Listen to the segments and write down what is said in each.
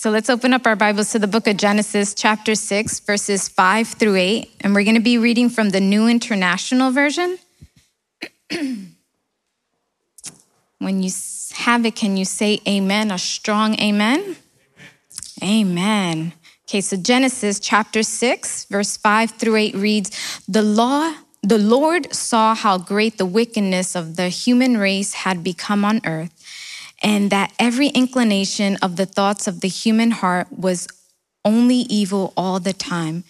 So let's open up our Bibles to the book of Genesis, chapter 6, verses 5 through 8. And we're going to be reading from the New International Version. when you have it, can you say amen? A strong amen? Amen. amen. Okay, so Genesis chapter 6, verse 5 through 8 reads The law, the Lord saw how great the wickedness of the human race had become on earth and that every inclination of the thoughts of the human heart was only evil all the time.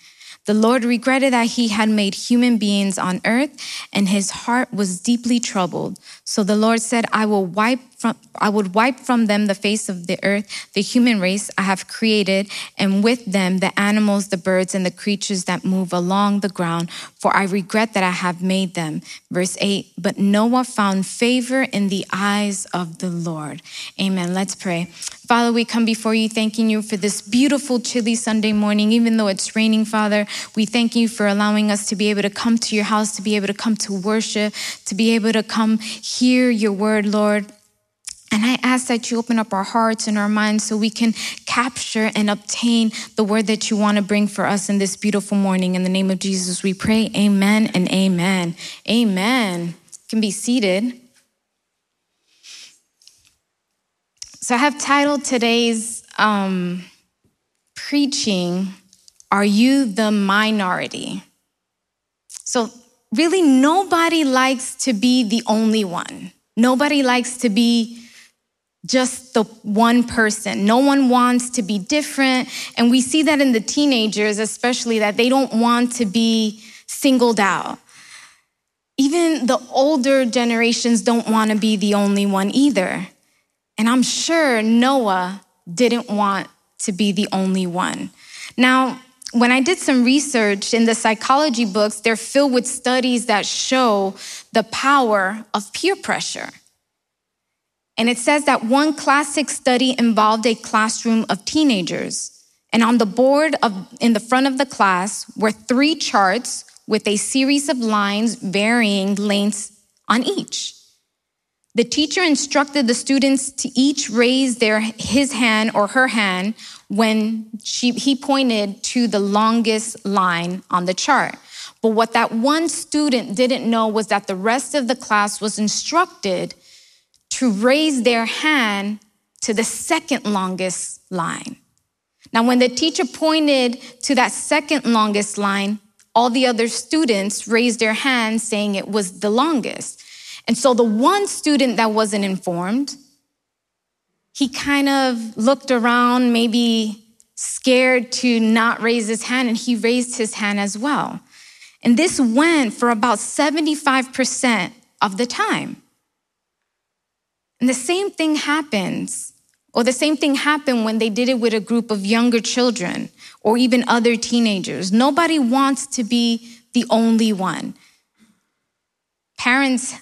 The Lord regretted that he had made human beings on earth, and his heart was deeply troubled. So the Lord said, I will wipe from, I would wipe from them the face of the earth, the human race I have created, and with them the animals, the birds, and the creatures that move along the ground, for I regret that I have made them. Verse 8, but Noah found favor in the eyes of the Lord. Amen. Let's pray. Father, we come before you thanking you for this beautiful, chilly Sunday morning, even though it's raining, Father. We thank you for allowing us to be able to come to your house, to be able to come to worship, to be able to come hear your word, Lord. And I ask that you open up our hearts and our minds so we can capture and obtain the word that you want to bring for us in this beautiful morning. In the name of Jesus, we pray. Amen and amen. Amen. You can be seated. So I have titled today's um, preaching, Are You the Minority? So, really, nobody likes to be the only one. Nobody likes to be just the one person. No one wants to be different. And we see that in the teenagers, especially, that they don't want to be singled out. Even the older generations don't want to be the only one either. And I'm sure Noah didn't want to be the only one. Now, when I did some research in the psychology books, they're filled with studies that show the power of peer pressure. And it says that one classic study involved a classroom of teenagers. And on the board of, in the front of the class were three charts with a series of lines varying lengths on each. The teacher instructed the students to each raise their, his hand or her hand when she, he pointed to the longest line on the chart. But what that one student didn't know was that the rest of the class was instructed to raise their hand to the second longest line. Now, when the teacher pointed to that second longest line, all the other students raised their hands saying it was the longest. And so the one student that wasn't informed, he kind of looked around, maybe scared to not raise his hand, and he raised his hand as well. And this went for about 75% of the time. And the same thing happens, or the same thing happened when they did it with a group of younger children or even other teenagers. Nobody wants to be the only one. Parents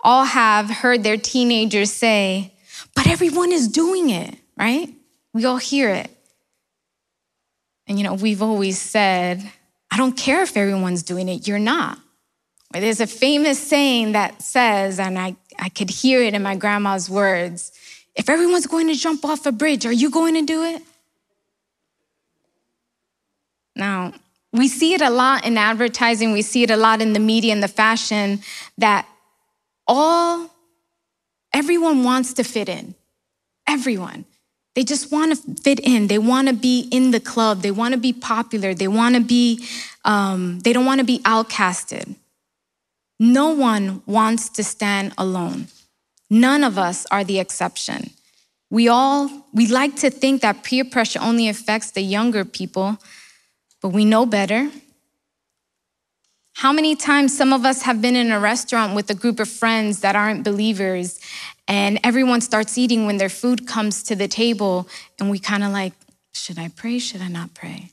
all have heard their teenagers say, but everyone is doing it, right? We all hear it. And you know, we've always said, I don't care if everyone's doing it, you're not. There's a famous saying that says, and I I could hear it in my grandma's words. If everyone's going to jump off a bridge, are you going to do it? Now, we see it a lot in advertising, we see it a lot in the media and the fashion that all, everyone wants to fit in. Everyone. They just want to fit in. They want to be in the club. They want to be popular. They want to be, um, they don't want to be outcasted. No one wants to stand alone. None of us are the exception. We all, we like to think that peer pressure only affects the younger people, but we know better. How many times some of us have been in a restaurant with a group of friends that aren't believers, and everyone starts eating when their food comes to the table, and we kind of like, should I pray? Should I not pray?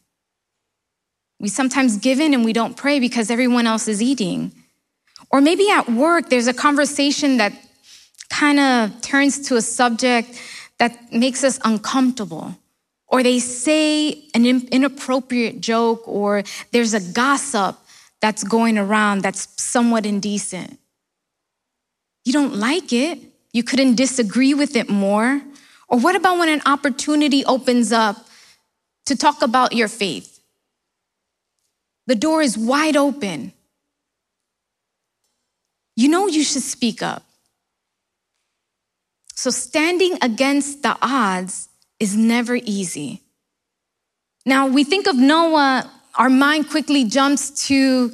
We sometimes give in and we don't pray because everyone else is eating. Or maybe at work, there's a conversation that kind of turns to a subject that makes us uncomfortable. Or they say an inappropriate joke, or there's a gossip that's going around that's somewhat indecent. You don't like it. You couldn't disagree with it more. Or what about when an opportunity opens up to talk about your faith? The door is wide open. You know you should speak up. So, standing against the odds is never easy. Now, we think of Noah, our mind quickly jumps to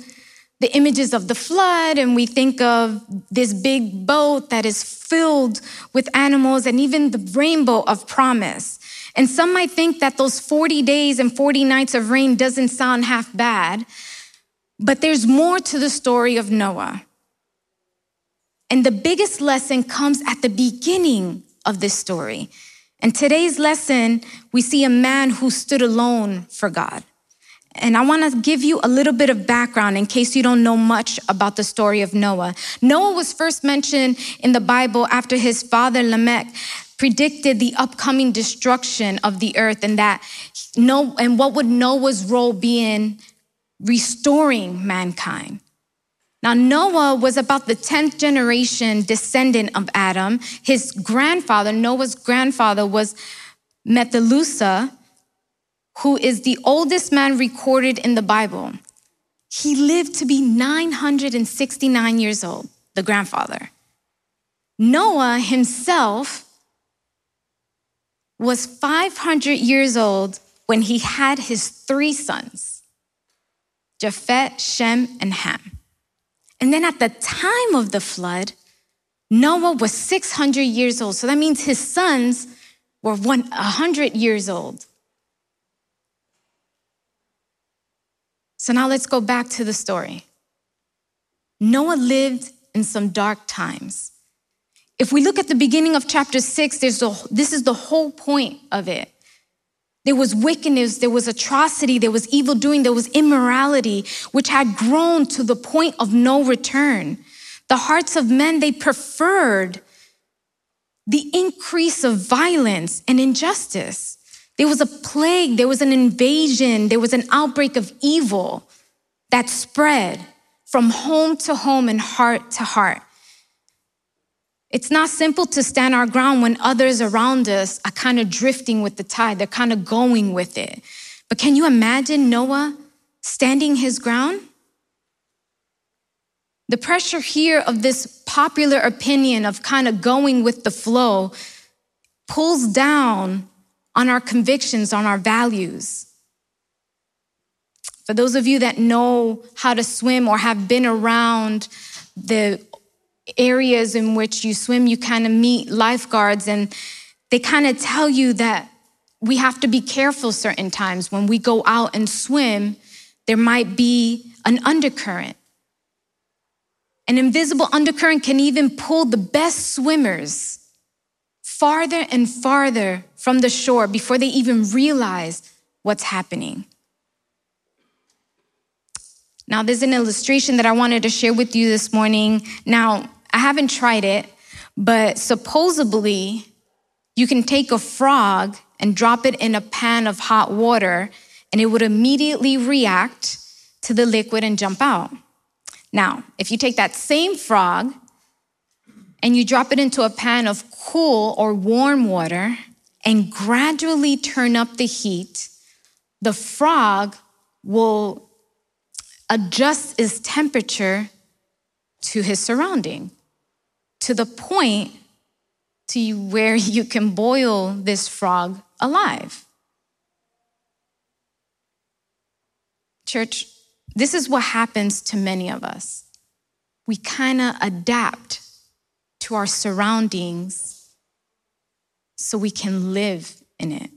the images of the flood, and we think of this big boat that is filled with animals and even the rainbow of promise. And some might think that those 40 days and 40 nights of rain doesn't sound half bad, but there's more to the story of Noah. And the biggest lesson comes at the beginning of this story. And today's lesson, we see a man who stood alone for God. And I want to give you a little bit of background in case you don't know much about the story of Noah. Noah was first mentioned in the Bible after his father Lamech predicted the upcoming destruction of the earth and that no and what would Noah's role be in restoring mankind. Now, Noah was about the 10th generation descendant of Adam. His grandfather, Noah's grandfather, was Methuselah, who is the oldest man recorded in the Bible. He lived to be 969 years old, the grandfather. Noah himself was 500 years old when he had his three sons, Japheth, Shem, and Ham. And then at the time of the flood, Noah was 600 years old. So that means his sons were 100 years old. So now let's go back to the story. Noah lived in some dark times. If we look at the beginning of chapter six, there's a, this is the whole point of it. There was wickedness, there was atrocity, there was evil doing, there was immorality, which had grown to the point of no return. The hearts of men, they preferred the increase of violence and injustice. There was a plague, there was an invasion, there was an outbreak of evil that spread from home to home and heart to heart. It's not simple to stand our ground when others around us are kind of drifting with the tide, they're kind of going with it. But can you imagine Noah standing his ground? The pressure here of this popular opinion of kind of going with the flow pulls down on our convictions, on our values. For those of you that know how to swim or have been around the areas in which you swim, you kind of meet lifeguards and they kind of tell you that we have to be careful certain times. When we go out and swim, there might be an undercurrent. An invisible undercurrent can even pull the best swimmers farther and farther from the shore before they even realize what's happening. Now, there's an illustration that I wanted to share with you this morning. Now, I haven't tried it, but supposedly you can take a frog and drop it in a pan of hot water, and it would immediately react to the liquid and jump out. Now, if you take that same frog and you drop it into a pan of cool or warm water and gradually turn up the heat, the frog will adjust its temperature to his surrounding to the point to where you can boil this frog alive. Church, this is what happens to many of us. We kind of adapt to our surroundings so we can live in it.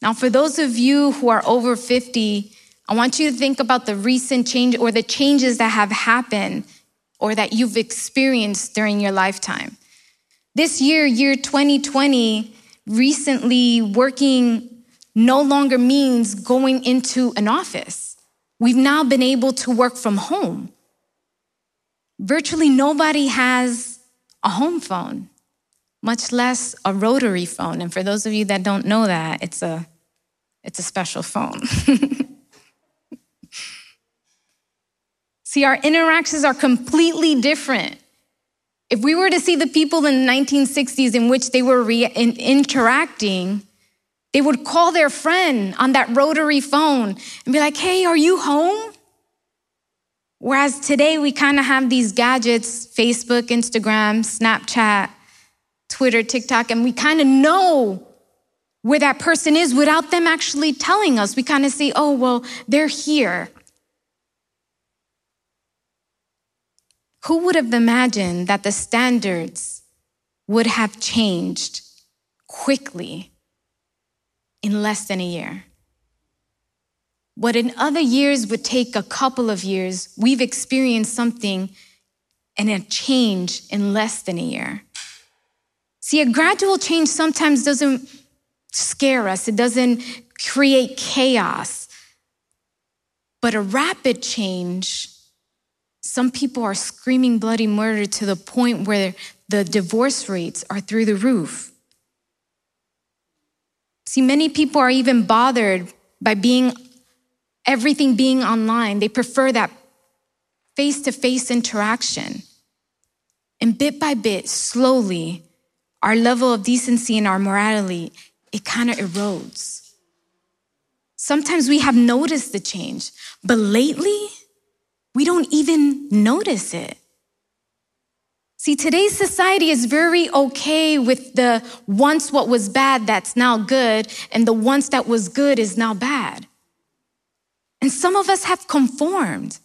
Now, for those of you who are over 50, I want you to think about the recent change or the changes that have happened or that you've experienced during your lifetime. This year, year 2020, recently working no longer means going into an office. We've now been able to work from home virtually nobody has a home phone, much less a rotary phone. And for those of you that don't know that, it's a, it's a special phone. See, our interactions are completely different If we were to see the people in the 1960s in which they were re- in, interacting, they would call their friend on that rotary phone and be like, hey, are you home? Whereas today we kind of have these gadgets Facebook, Instagram, Snapchat, Twitter, TikTok, and we kind of know where that person is without them actually telling us. We kind of say, oh, well, they're here. Who would have imagined that the standards would have changed quickly in less than a year? What in other years would take a couple of years, we've experienced something and a change in less than a year. See, a gradual change sometimes doesn't scare us, it doesn't create chaos. But a rapid change some people are screaming bloody murder to the point where the divorce rates are through the roof. See, many people are even bothered by being everything being online. They prefer that face to face interaction. And bit by bit, slowly, our level of decency and our morality, it kind of erodes. Sometimes we have noticed the change, but lately, we don't even notice it. See, today's society is very okay with the once what was bad that's now good, and the once that was good is now bad. And some of us have conformed.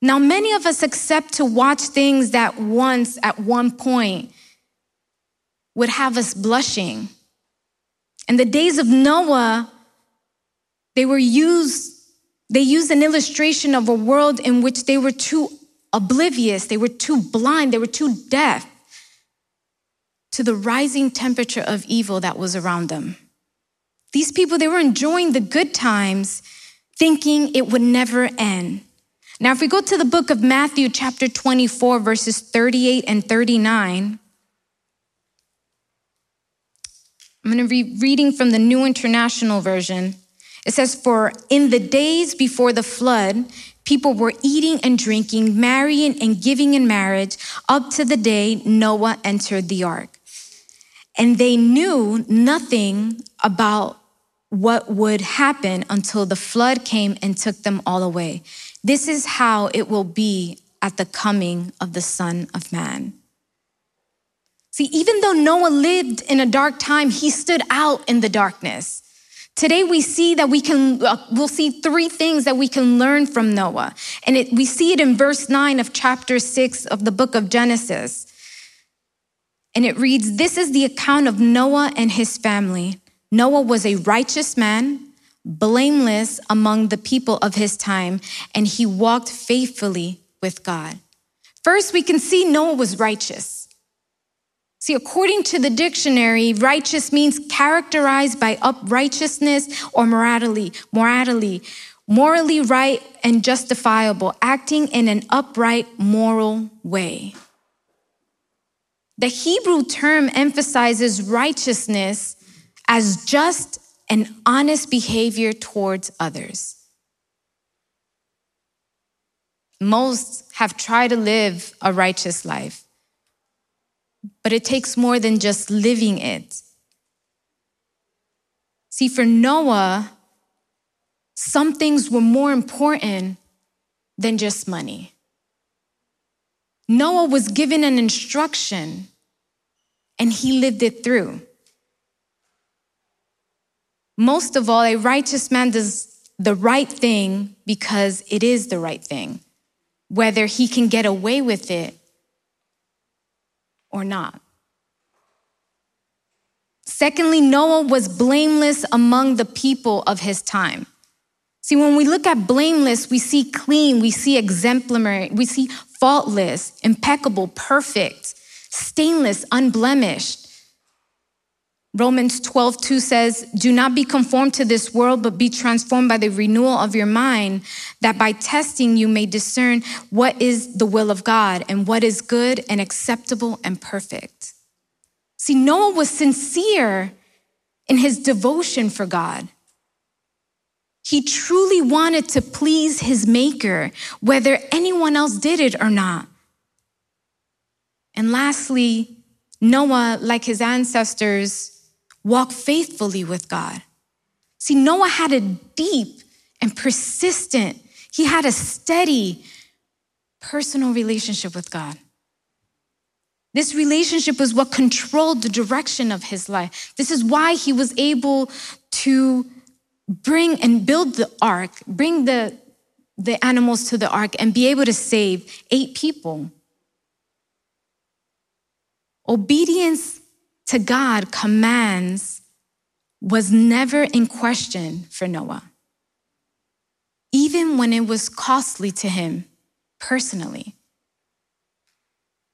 Now, many of us accept to watch things that once, at one point, would have us blushing. In the days of Noah, they were used they used an illustration of a world in which they were too oblivious, they were too blind, they were too deaf to the rising temperature of evil that was around them. These people, they were enjoying the good times, thinking it would never end. Now, if we go to the book of Matthew, chapter 24, verses 38 and 39, I'm going to be reading from the New International Version. It says, For in the days before the flood, people were eating and drinking, marrying and giving in marriage up to the day Noah entered the ark. And they knew nothing about what would happen until the flood came and took them all away. This is how it will be at the coming of the Son of Man. See, even though Noah lived in a dark time, he stood out in the darkness. Today we see that we can, uh, we'll see three things that we can learn from Noah. And it, we see it in verse nine of chapter six of the book of Genesis. And it reads, This is the account of Noah and his family. Noah was a righteous man, blameless among the people of his time, and he walked faithfully with God. First, we can see Noah was righteous. See, according to the dictionary, righteous means characterized by uprightness or morality, morality, morally right and justifiable, acting in an upright moral way. The Hebrew term emphasizes righteousness as just and honest behavior towards others. Most have tried to live a righteous life but it takes more than just living it. See, for Noah, some things were more important than just money. Noah was given an instruction and he lived it through. Most of all, a righteous man does the right thing because it is the right thing, whether he can get away with it or not. Secondly, Noah was blameless among the people of his time. See, when we look at blameless, we see clean, we see exemplary, we see faultless, impeccable, perfect, stainless, unblemished. Romans 12, 2 says, Do not be conformed to this world, but be transformed by the renewal of your mind, that by testing you may discern what is the will of God and what is good and acceptable and perfect. See, Noah was sincere in his devotion for God. He truly wanted to please his maker, whether anyone else did it or not. And lastly, Noah, like his ancestors, walked faithfully with God. See, Noah had a deep and persistent, he had a steady personal relationship with God. This relationship was what controlled the direction of his life. This is why he was able to bring and build the ark, bring the, the animals to the ark, and be able to save eight people. Obedience to God commands was never in question for Noah, even when it was costly to him personally.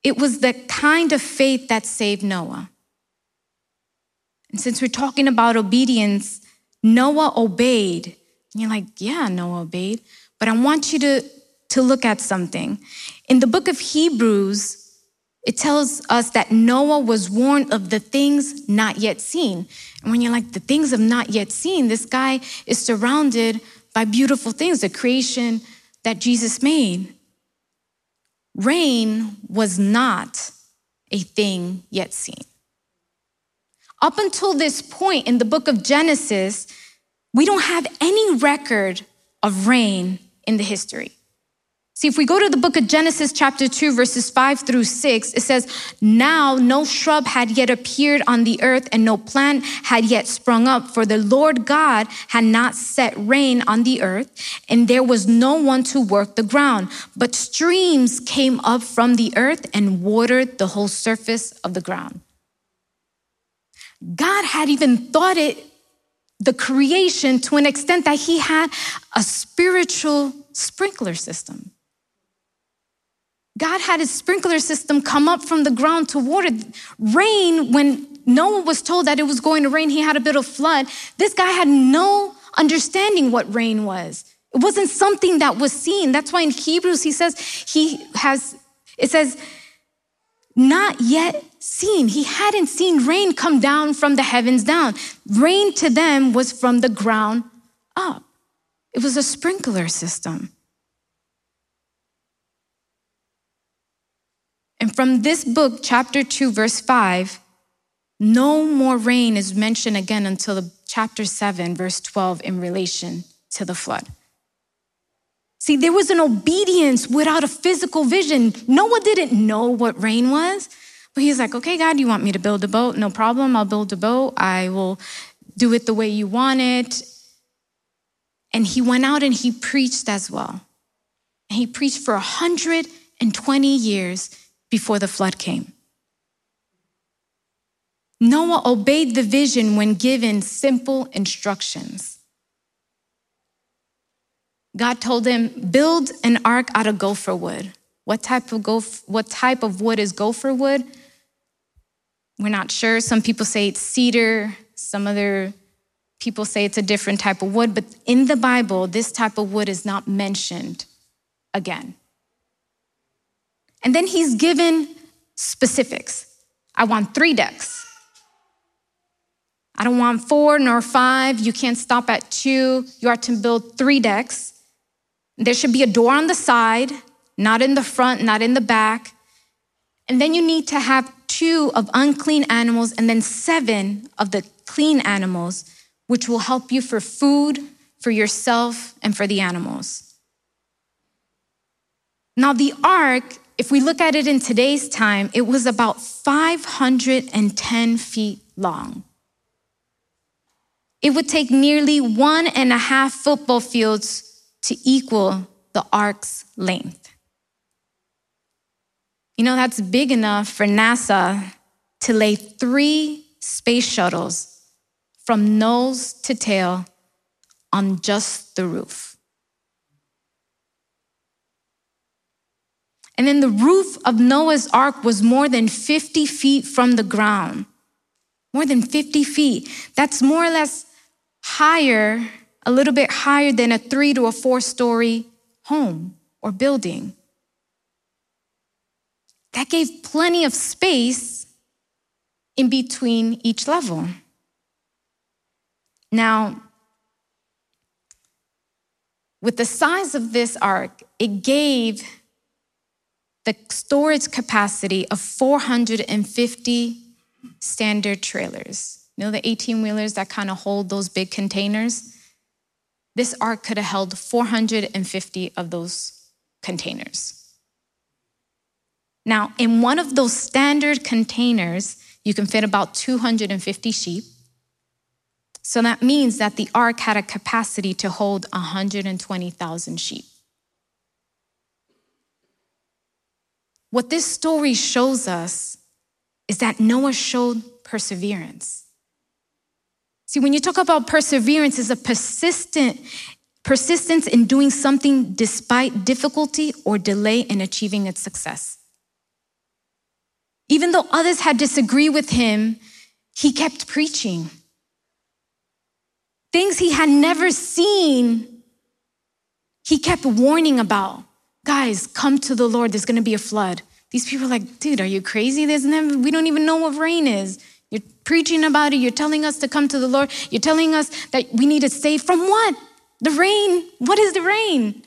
It was the kind of faith that saved Noah. And since we're talking about obedience, Noah obeyed. And you're like, yeah, Noah obeyed. But I want you to, to look at something. In the book of Hebrews, it tells us that Noah was warned of the things not yet seen. And when you're like, the things of not yet seen, this guy is surrounded by beautiful things, the creation that Jesus made. Rain was not a thing yet seen. Up until this point in the book of Genesis, we don't have any record of rain in the history. See, if we go to the book of Genesis, chapter 2, verses 5 through 6, it says, Now no shrub had yet appeared on the earth, and no plant had yet sprung up, for the Lord God had not set rain on the earth, and there was no one to work the ground. But streams came up from the earth and watered the whole surface of the ground. God had even thought it, the creation, to an extent that He had a spiritual sprinkler system. God had his sprinkler system come up from the ground to water. Rain, when Noah was told that it was going to rain, he had a bit of flood. This guy had no understanding what rain was. It wasn't something that was seen. That's why in Hebrews he says he has, it says, not yet seen. He hadn't seen rain come down from the heavens down. Rain to them was from the ground up. It was a sprinkler system. From this book, chapter 2, verse 5, no more rain is mentioned again until chapter 7, verse 12, in relation to the flood. See, there was an obedience without a physical vision. Noah didn't know what rain was, but he's like, okay, God, you want me to build a boat? No problem. I'll build a boat. I will do it the way you want it. And he went out and he preached as well. And he preached for 120 years before the flood came. Noah obeyed the vision when given simple instructions. God told him, build an ark out of gopher wood. What type of, what type of wood is gopher wood? We're not sure. Some people say it's cedar, some other people say it's a different type of wood, but in the Bible, this type of wood is not mentioned again. And then he's given specifics. I want three decks. I don't want four nor five. You can't stop at two. You are to build three decks. There should be a door on the side, not in the front, not in the back. And then you need to have two of unclean animals and then seven of the clean animals, which will help you for food, for yourself, and for the animals. Now, the ark if we look at it in today's time, it was about 510 feet long. It would take nearly one and a half football fields to equal the ark's length. You know, that's big enough for NASA to lay three space shuttles from nose to tail on just the roof. And then the roof of Noah's ark was more than 50 feet from the ground. More than 50 feet. That's more or less higher, a little bit higher than a three to a four story home or building. That gave plenty of space in between each level. Now, with the size of this ark, it gave the storage capacity of 450 standard trailers. You know, the 18 wheelers that kind of hold those big containers? This ark could have held 450 of those containers. Now, in one of those standard containers, you can fit about 250 sheep. So that means that the ark had a capacity to hold 120,000 sheep. What this story shows us is that Noah showed perseverance. See, when you talk about perseverance, is a persistent persistence in doing something despite difficulty or delay in achieving its success. Even though others had disagreed with him, he kept preaching. Things he had never seen, he kept warning about. Guys, come to the Lord, there's gonna be a flood. These people are like, dude, are you crazy? There's never, we don't even know what rain is. You're preaching about it, you're telling us to come to the Lord, you're telling us that we need to save from what? The rain. What is the rain?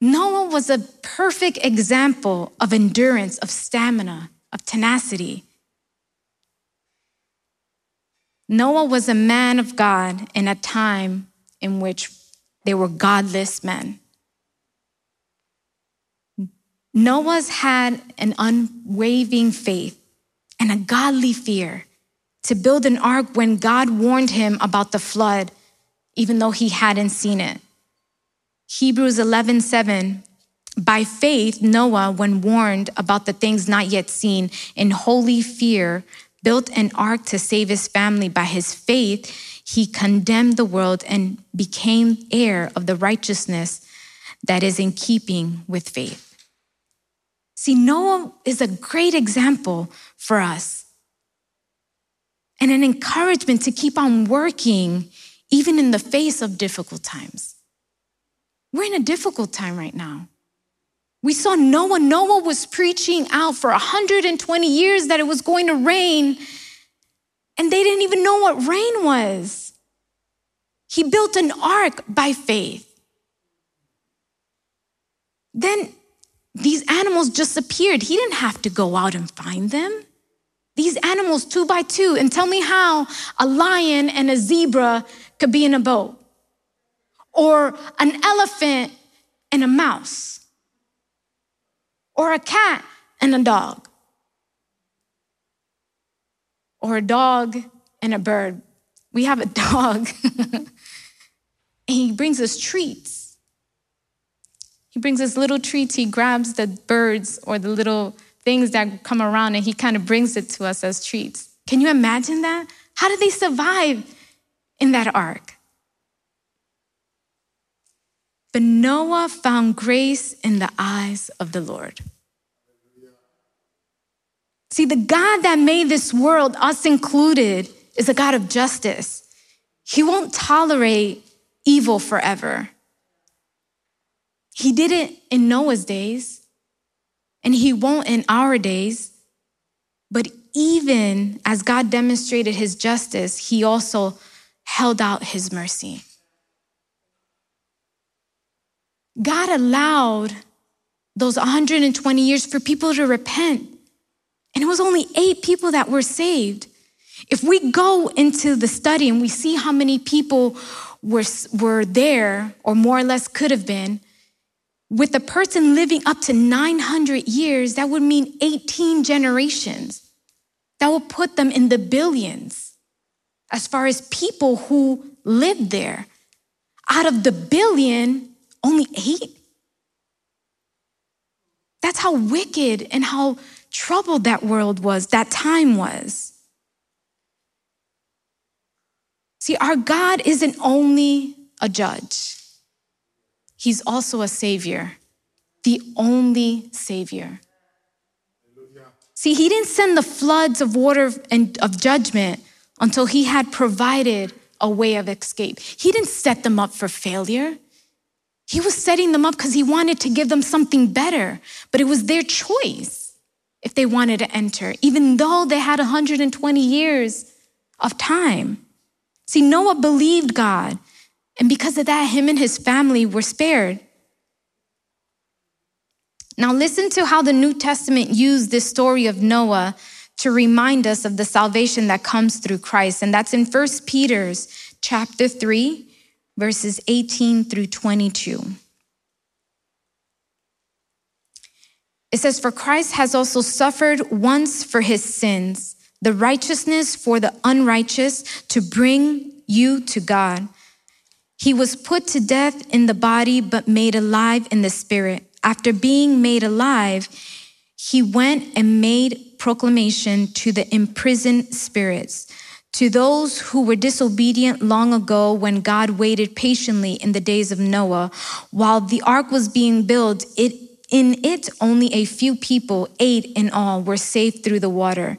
Noah was a perfect example of endurance, of stamina, of tenacity. Noah was a man of God in a time in which they were godless men. Noah's had an unwavering faith and a godly fear to build an ark when God warned him about the flood, even though he hadn't seen it. Hebrews 11 7. By faith, Noah, when warned about the things not yet seen, in holy fear, built an ark to save his family. By his faith, he condemned the world and became heir of the righteousness that is in keeping with faith. See, Noah is a great example for us and an encouragement to keep on working even in the face of difficult times. We're in a difficult time right now. We saw Noah. Noah was preaching out for 120 years that it was going to rain, and they didn't even know what rain was. He built an ark by faith. Then these animals just appeared. He didn't have to go out and find them. These animals, two by two, and tell me how a lion and a zebra could be in a boat or an elephant and a mouse, or a cat and a dog, or a dog and a bird. We have a dog, and he brings us treats. He brings us little treats. He grabs the birds or the little things that come around and he kind of brings it to us as treats. Can you imagine that? How did they survive in that ark? But Noah found grace in the eyes of the Lord. See, the God that made this world, us included, is a God of justice. He won't tolerate evil forever. He did it in Noah's days, and he won't in our days. But even as God demonstrated his justice, he also held out his mercy. God allowed those 120 years for people to repent. And it was only eight people that were saved. If we go into the study and we see how many people were, were there, or more or less could have been, with a person living up to 900 years, that would mean 18 generations. That would put them in the billions as far as people who lived there. Out of the billion, only eight? That's how wicked and how troubled that world was, that time was. See, our God isn't only a judge, He's also a savior, the only savior. See, He didn't send the floods of water and of judgment until He had provided a way of escape. He didn't set them up for failure. He was setting them up because he wanted to give them something better, but it was their choice if they wanted to enter, even though they had 120 years of time. See, Noah believed God, and because of that, him and his family were spared. Now, listen to how the New Testament used this story of Noah to remind us of the salvation that comes through Christ. And that's in 1 Peter's chapter 3, verses 18 through 22. It says, For Christ has also suffered once for his sins, the righteousness for the unrighteous, to bring you to God. He was put to death in the body, but made alive in the spirit after being made alive, he went and made proclamation to the imprisoned spirits, to those who were disobedient long ago when God waited patiently in the days of Noah. While the ark was being built, it, in it only a few people, eight in all, were saved through the water.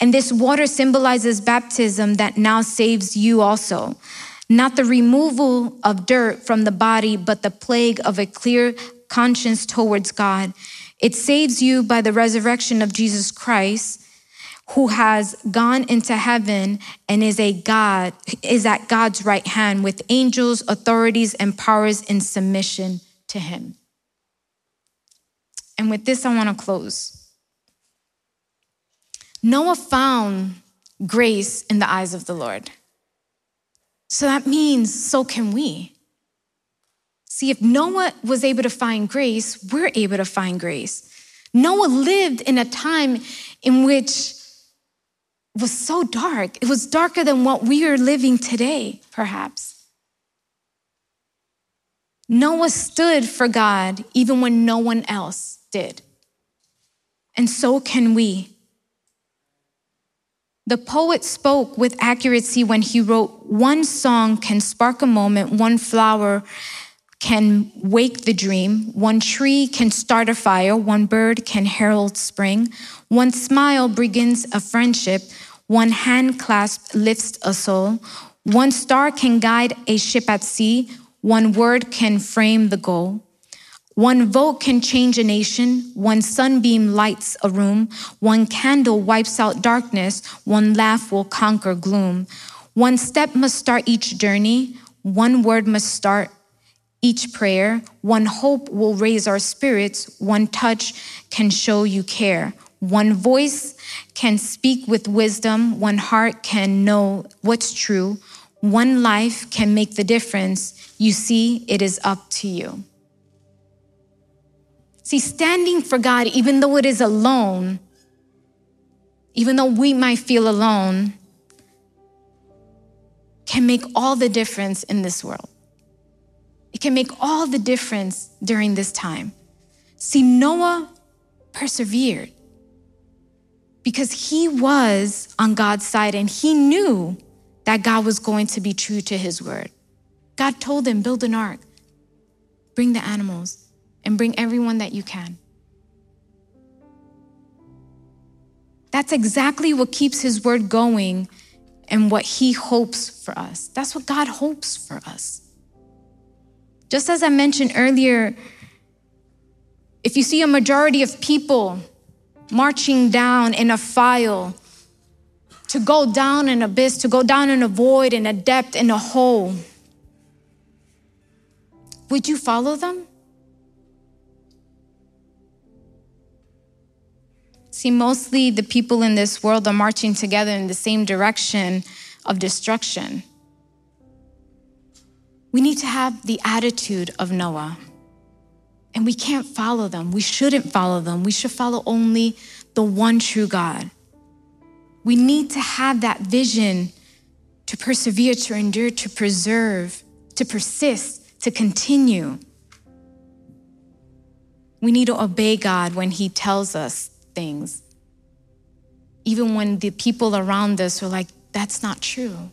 And this water symbolizes baptism that now saves you also. Not the removal of dirt from the body, but the plague of a clear conscience towards God. It saves you by the resurrection of Jesus Christ, who has gone into heaven and is a God, is at God's right hand with angels, authorities, and powers in submission to him. And with this, I want to close. Noah found grace in the eyes of the Lord. So that means so can we. See, if Noah was able to find grace, we're able to find grace. Noah lived in a time in which was so dark. It was darker than what we are living today, perhaps. Noah stood for God even when no one else did. And so can we. The poet spoke with accuracy when he wrote, One song can spark a moment, one flower can wake the dream. One tree can start a fire. One bird can herald spring. One smile begins a friendship. One hand clasp lifts a soul. One star can guide a ship at sea. One word can frame the goal. One vote can change a nation. One sunbeam lights a room. One candle wipes out darkness. One laugh will conquer gloom. One step must start each journey. One word must start each prayer, one hope will raise our spirits, one touch can show you care. One voice can speak with wisdom, one heart can know what's true, one life can make the difference. You see, it is up to you. See, standing for God, even though it is alone, even though we might feel alone, can make all the difference in this world. It can make all the difference during this time. See, Noah persevered because he was on God's side and he knew that God was going to be true to his word. God told him, build an ark, bring the animals, and bring everyone that you can. That's exactly what keeps his word going and what he hopes for us. That's what God hopes for us. Just as I mentioned earlier, if you see a majority of people marching down in a file to go down an abyss, to go down in a void, in a depth, in a hole, would you follow them? See, mostly the people in this world are marching together in the same direction of destruction. We need to have the attitude of Noah. And we can't follow them. We shouldn't follow them. We should follow only the one true God. We need to have that vision to persevere, to endure, to preserve, to persist, to continue. We need to obey God when He tells us things, even when the people around us are like, that's not true.